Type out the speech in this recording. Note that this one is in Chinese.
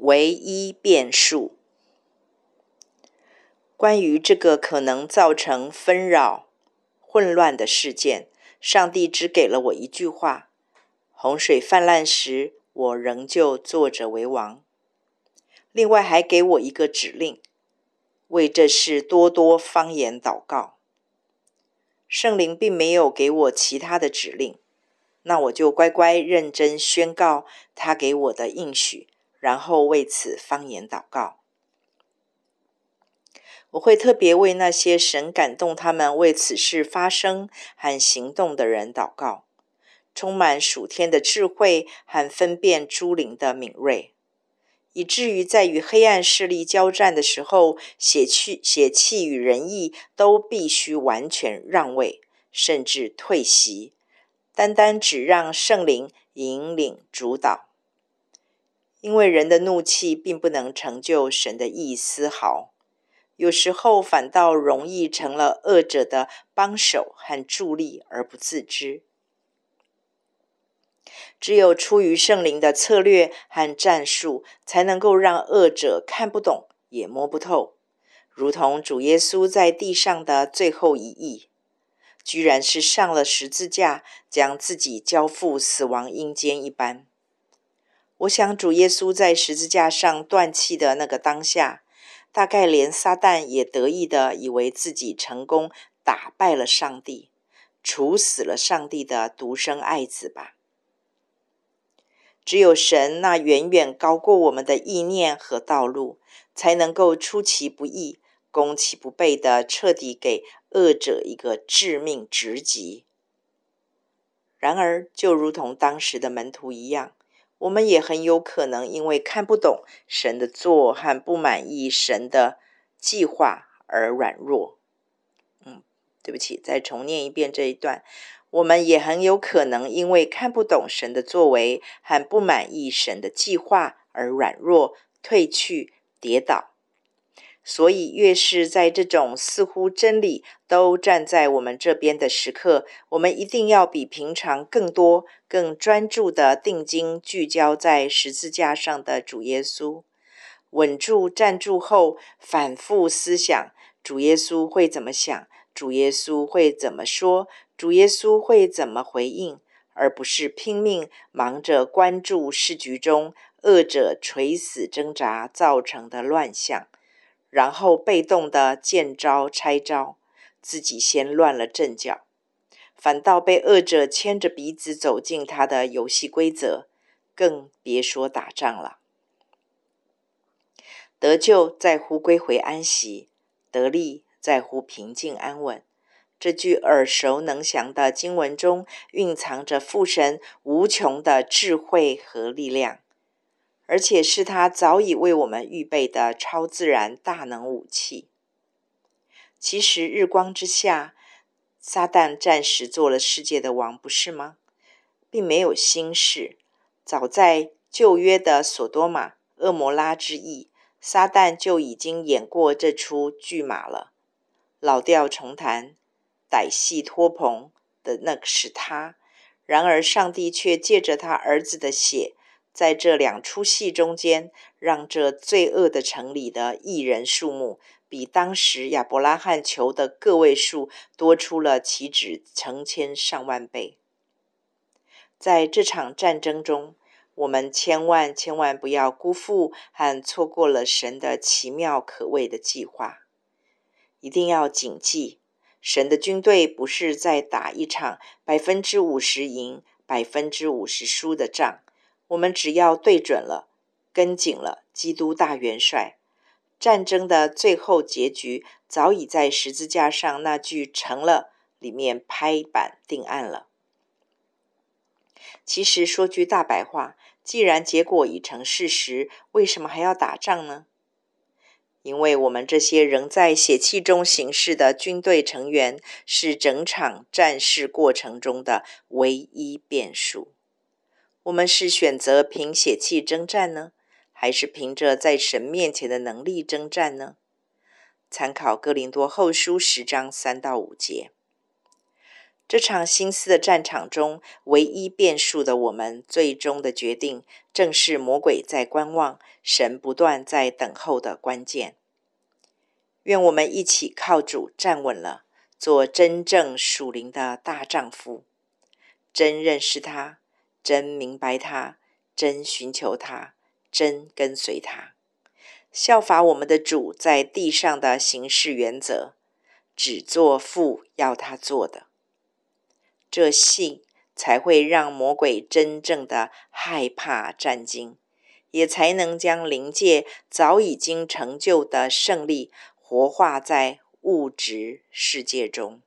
唯一变数。关于这个可能造成纷扰、混乱的事件，上帝只给了我一句话：洪水泛滥时，我仍旧坐着为王。另外，还给我一个指令，为这事多多方言祷告。圣灵并没有给我其他的指令，那我就乖乖认真宣告他给我的应许。然后为此方言祷告，我会特别为那些神感动他们为此事发声和行动的人祷告，充满属天的智慧和分辨诸灵的敏锐，以至于在与黑暗势力交战的时候，血气、血气与仁义都必须完全让位，甚至退席，单单只让圣灵引领主导。因为人的怒气并不能成就神的意丝毫，有时候反倒容易成了恶者的帮手和助力而不自知。只有出于圣灵的策略和战术，才能够让恶者看不懂也摸不透，如同主耶稣在地上的最后一役，居然是上了十字架，将自己交付死亡阴间一般。我想，主耶稣在十字架上断气的那个当下，大概连撒旦也得意地以为自己成功打败了上帝，处死了上帝的独生爱子吧。只有神那远远高过我们的意念和道路，才能够出其不意、攻其不备地彻底给恶者一个致命直击。然而，就如同当时的门徒一样。我们也很有可能因为看不懂神的作和不满意神的计划而软弱。嗯，对不起，再重念一遍这一段。我们也很有可能因为看不懂神的作为和不满意神的计划而软弱、退去、跌倒。所以，越是在这种似乎真理都站在我们这边的时刻，我们一定要比平常更多、更专注地定睛聚焦在十字架上的主耶稣，稳住站住后，反复思想主耶稣会怎么想，主耶稣会怎么说，主耶稣会怎么回应，而不是拼命忙着关注世局中恶者垂死挣扎造成的乱象。然后被动的见招拆招，自己先乱了阵脚，反倒被恶者牵着鼻子走进他的游戏规则，更别说打仗了。得救在乎归回安息，得利在乎平静安稳。这句耳熟能详的经文中，蕴藏着父神无穷的智慧和力量。而且是他早已为我们预备的超自然大能武器。其实日光之下，撒旦暂时做了世界的王，不是吗？并没有新事。早在旧约的所多玛、恶摩拉之役，撒旦就已经演过这出剧码了。老调重弹、歹戏拖棚的那个是他，然而上帝却借着他儿子的血。在这两出戏中间，让这罪恶的城里的义人数目，比当时亚伯拉罕求的个位数多出了岂止成千上万倍。在这场战争中，我们千万千万不要辜负和错过了神的奇妙可畏的计划。一定要谨记，神的军队不是在打一场百分之五十赢、百分之五十输的仗。我们只要对准了，跟紧了基督大元帅，战争的最后结局早已在十字架上那句“成了”里面拍板定案了。其实说句大白话，既然结果已成事实，为什么还要打仗呢？因为我们这些仍在血气中行事的军队成员，是整场战事过程中的唯一变数。我们是选择凭血气征战呢，还是凭着在神面前的能力征战呢？参考哥林多后书十章三到五节。这场心思的战场中，唯一变数的我们最终的决定，正是魔鬼在观望，神不断在等候的关键。愿我们一起靠主站稳了，做真正属灵的大丈夫，真认识他，真明白他，真寻求他，真跟随他，效法我们的主在地上的行事原则，只做父要他做的。这信才会让魔鬼真正的害怕战惊，也才能将灵界早已经成就的胜利活化在物质世界中。